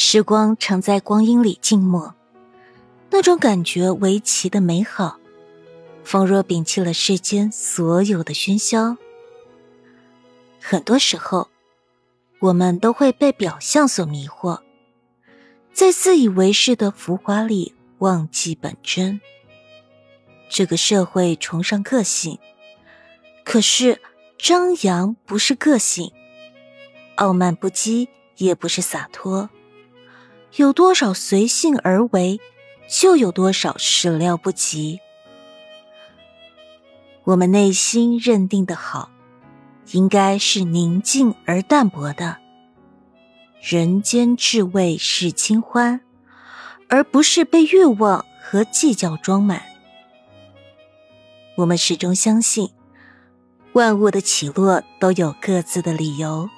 时光常在光阴里静默，那种感觉为奇的美好，仿若摒弃了世间所有的喧嚣。很多时候，我们都会被表象所迷惑，在自以为是的浮华里忘记本真。这个社会崇尚个性，可是张扬不是个性，傲慢不羁也不是洒脱。有多少随性而为，就有多少始料不及。我们内心认定的好，应该是宁静而淡泊的。人间至味是清欢，而不是被欲望和计较装满。我们始终相信，万物的起落都有各自的理由，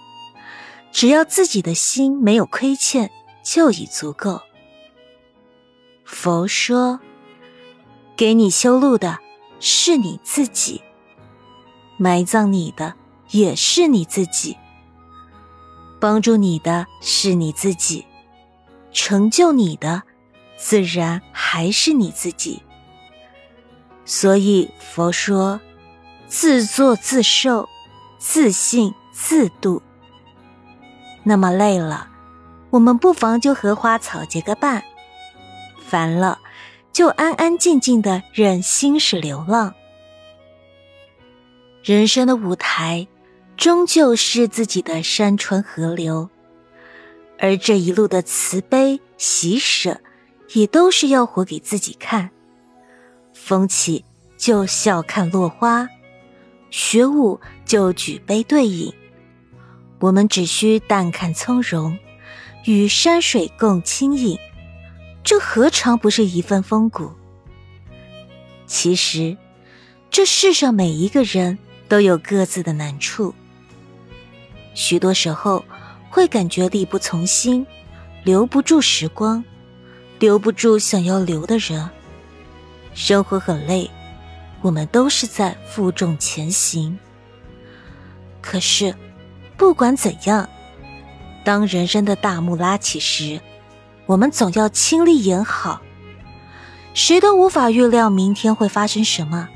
只要自己的心没有亏欠。就已足够。佛说：“给你修路的是你自己，埋葬你的也是你自己，帮助你的是你自己，成就你的自然还是你自己。”所以佛说：“自作自受，自信自度。”那么累了。我们不妨就和花草结个伴，烦了就安安静静的任心事流浪。人生的舞台，终究是自己的山川河流，而这一路的慈悲喜舍，也都是要活给自己看。风起就笑看落花，学舞就举杯对饮，我们只需淡看从容。与山水共轻饮，这何尝不是一份风骨？其实，这世上每一个人都有各自的难处，许多时候会感觉力不从心，留不住时光，留不住想要留的人。生活很累，我们都是在负重前行。可是，不管怎样。当人生的大幕拉起时，我们总要亲力演好。谁都无法预料明天会发生什么，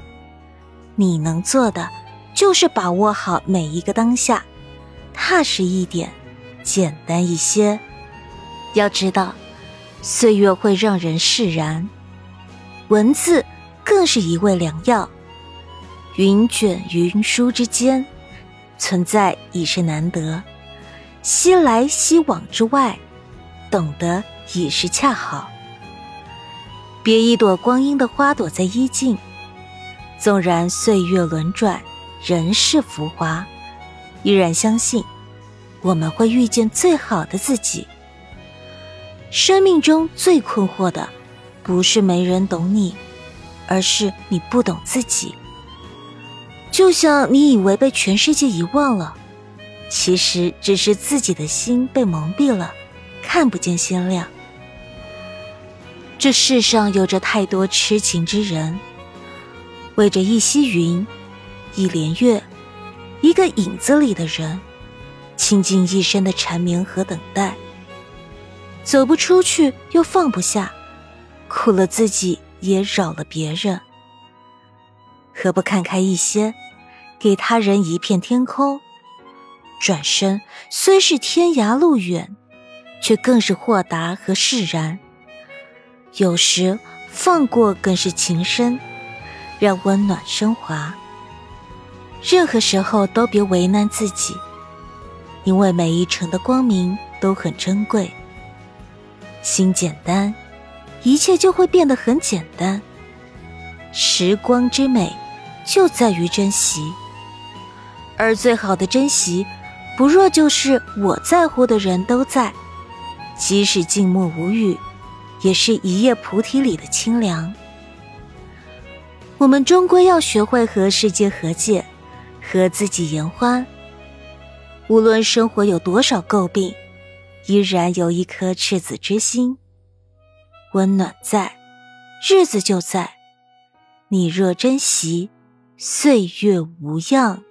你能做的就是把握好每一个当下，踏实一点，简单一些。要知道，岁月会让人释然，文字更是一味良药。云卷云舒之间，存在已是难得。西来西往之外，懂得已是恰好。别一朵光阴的花朵在衣襟，纵然岁月轮转，人世浮华，依然相信我们会遇见最好的自己。生命中最困惑的，不是没人懂你，而是你不懂自己。就像你以为被全世界遗忘了。其实只是自己的心被蒙蔽了，看不见鲜亮。这世上有着太多痴情之人，为着一溪云、一帘月、一个影子里的人，倾尽一生的缠绵和等待。走不出去又放不下，苦了自己也扰了别人。何不看开一些，给他人一片天空？转身虽是天涯路远，却更是豁达和释然。有时放过更是情深，让温暖升华。任何时候都别为难自己，因为每一程的光明都很珍贵。心简单，一切就会变得很简单。时光之美，就在于珍惜，而最好的珍惜。不若就是我在乎的人都在，即使静默无语，也是一叶菩提里的清凉。我们终归要学会和世界和解，和自己言欢。无论生活有多少诟病，依然有一颗赤子之心。温暖在，日子就在。你若珍惜，岁月无恙。